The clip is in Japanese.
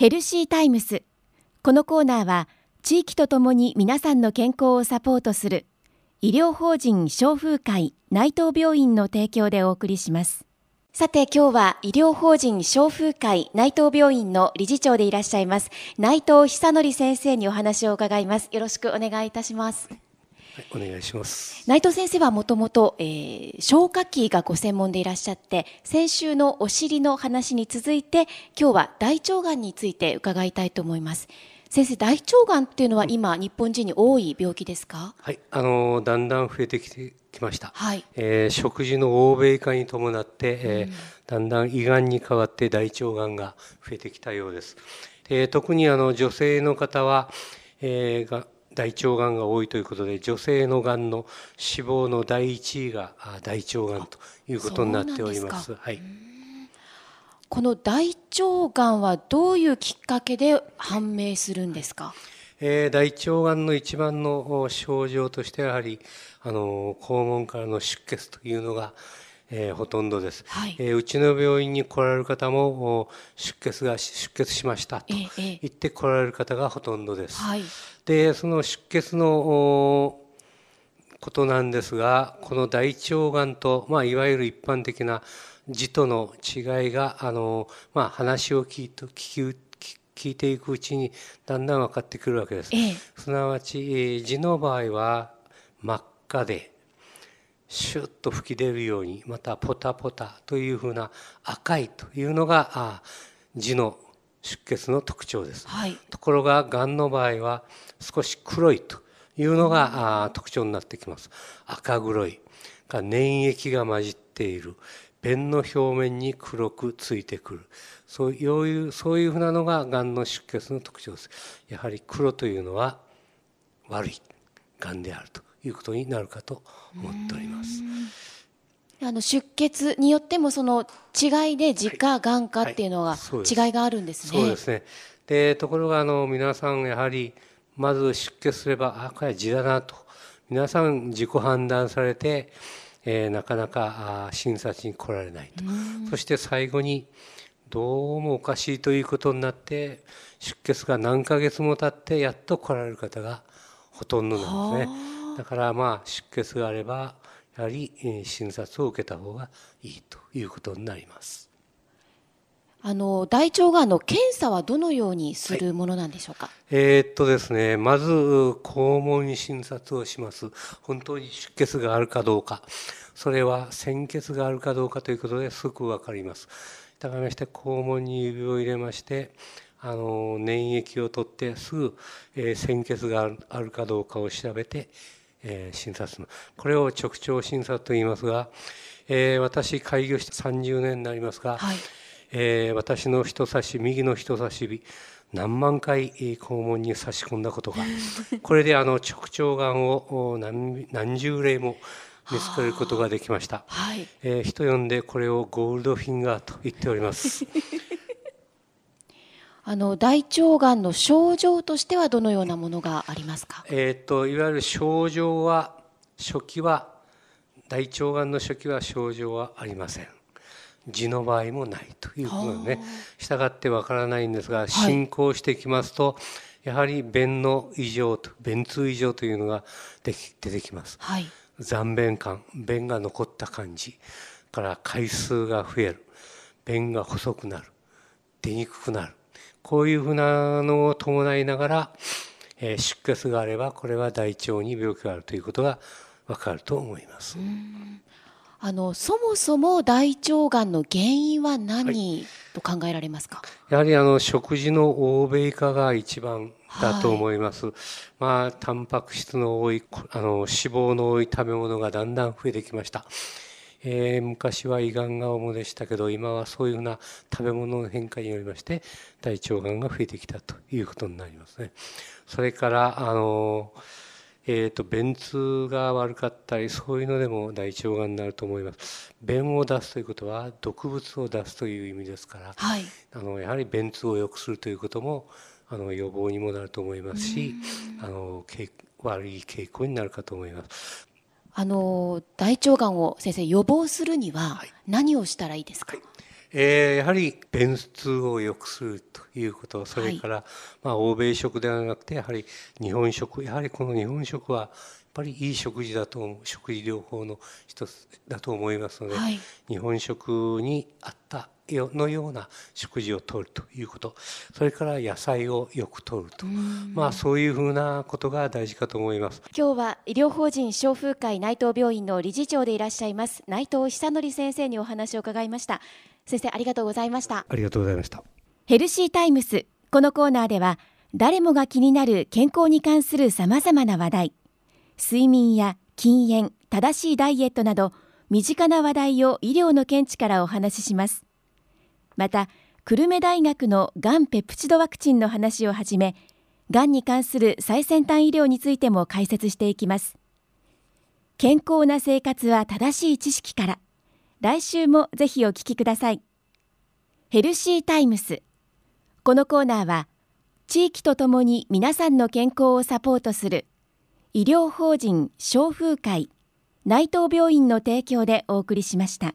ヘルシータイムス。このコーナーは地域とともに皆さんの健康をサポートする医療法人消風会内藤病院の提供でお送りします。さて今日は医療法人消風会内藤病院の理事長でいらっしゃいます内藤久則先生にお話を伺います。よろしくお願いいたします。お願いします。内藤先生はもともと消化器がご専門でいらっしゃって先週のお尻の話に続いて今日は大腸がんについて伺いたいと思います。先生大腸がんっていうのは今、日本人に多い病気ですか？はいあのだんだん増えてきてきました、はい。えー、食事の欧米化に伴って、えー、うん、だんだん胃がんに変わって大腸がんが増えてきたようです。で特にあの女性の方は、えー、が大腸がんが多いということで女性のがんの死亡の第一位が大腸がんということになっております。はい、この大腸がんはどういうきっかけで判明するんですか、えー、大腸がんの一番の症状としてはやはりあの肛門からの出血というのがえー、ほとんどです、はい、えー、うちの病院に来られる方も出血が出血しましたと言って来られる方がほとんどです、はい、でその出血のことなんですがこの大腸がんと、まあ、いわゆる一般的な痔との違いがあの、まあ、話を聞いて聞聞いていくうちにだんだん分かってくるわけです。ええ、すなわち痔の場合は真っ赤でシュッと吹き出るようにまたポタポタというふうな赤いというのが痔の出血の特徴です、はい、ところががんの場合は少し黒いというのが特徴になってきます。赤黒い。が粘液が混じっている。便の表面に黒くついてくる。そういうそういうふうなのががんの出血の特徴です。やはり黒というのは悪いがんであるということになるかと思っております。あの出血によってもその違いで自家がんかっていうのが違いがあるんですね。そうですね。でところがあの皆さんやはりまず出血すればあこれは痔だなと皆さん自己判断されて、えー、なかなかあ診察に来られないと。そして最後にどうもおかしいということになって出血が何ヶ月も経ってやっと来られる方がほとんどなんですね。だからまあ出血があればやはり診察を受けた方がいいということになります。あの大腸がんの検査はどのようにするものなんでしょうか？はい、えー、っとですね、まず肛門診察をします。本当に出血があるかどうか、それは鮮血があるかどうかということですぐわかります。だからまして肛門に指を入れまして、あの粘液を取ってすぐ、えー、鮮血があるかどうかを調べてえー、診察の。これを直腸診察と言いますが、えー、私開業して30年になりますが、はい、えー、私の人差し右の人差し指何万回肛門に差し込んだことが これであの直腸がんを何何十例も見つけることができました、はい、えー、人呼んでこれをゴールドフィンガーと言っております あの大腸がんの症状としてはどのようなものがありますか？えっ、といわゆる症状は初期は大腸がんの初期は症状はありません。痔の場合もないということでね。したがってわからないんですが、進行してきますと、やはり便の異常と便通異常というのができ出てきます。はい、残便感、便が残った感じから回数が増える、便が細くなる、出にくくなる。こういうふうなのを伴いながら、えー、出血があればこれは大腸に病気があるということがわかると思います。あのそもそも大腸がんの原因は何、はい、と考えられますか？やはりあの食事の欧米化が一番だと思います。はい、まあタンパク質の多いあの脂肪の多い食べ物がだんだん増えてきました。えー、昔は胃がんが主でしたけど今はそういうふうな食べ物の変化によりまして大腸がんが増えてきたということになりますね。それからあのえーと、便通が悪かったりそういうのでも大腸がんになると思います。便を出すということは毒物を出すという意味ですから、はい、あのやはり便通を良くするということもあの予防にもなると思いますしあの悪い傾向になるかと思いますあの大腸がんを先生予防するには何をしたらいいですか、はい、えー、やはり便通を良くするということそれから、はい、まあ、欧米食ではなくてやはり日本食やはりこの日本食はやっぱりいい食事だと思う食事療法の一つだと思いますので、はい、日本食に合ったのような食事をとるということ。それから野菜をよくとると。まあそういうふうなことが大事かと思います。今日は医療法人消風会内藤病院の理事長でいらっしゃいます内藤久則先生にお話を伺いました。先生ありがとうございました。ありがとうございました。ヘルシータイムス。このコーナーでは誰もが気になる健康に関するさまざまな話題。睡眠や禁煙正しいダイエットなど身近な話題を医療の見地からお話ししますまた久留米大学のがんペプチドワクチンの話をはじめがんに関する最先端医療についても解説していきます。健康な生活は正しい知識から。来週もぜひお聞きください。ヘルシータイムスこのコーナーは地域とともに皆さんの健康をサポートする医療法人消風会内藤病院の提供でお送りしました。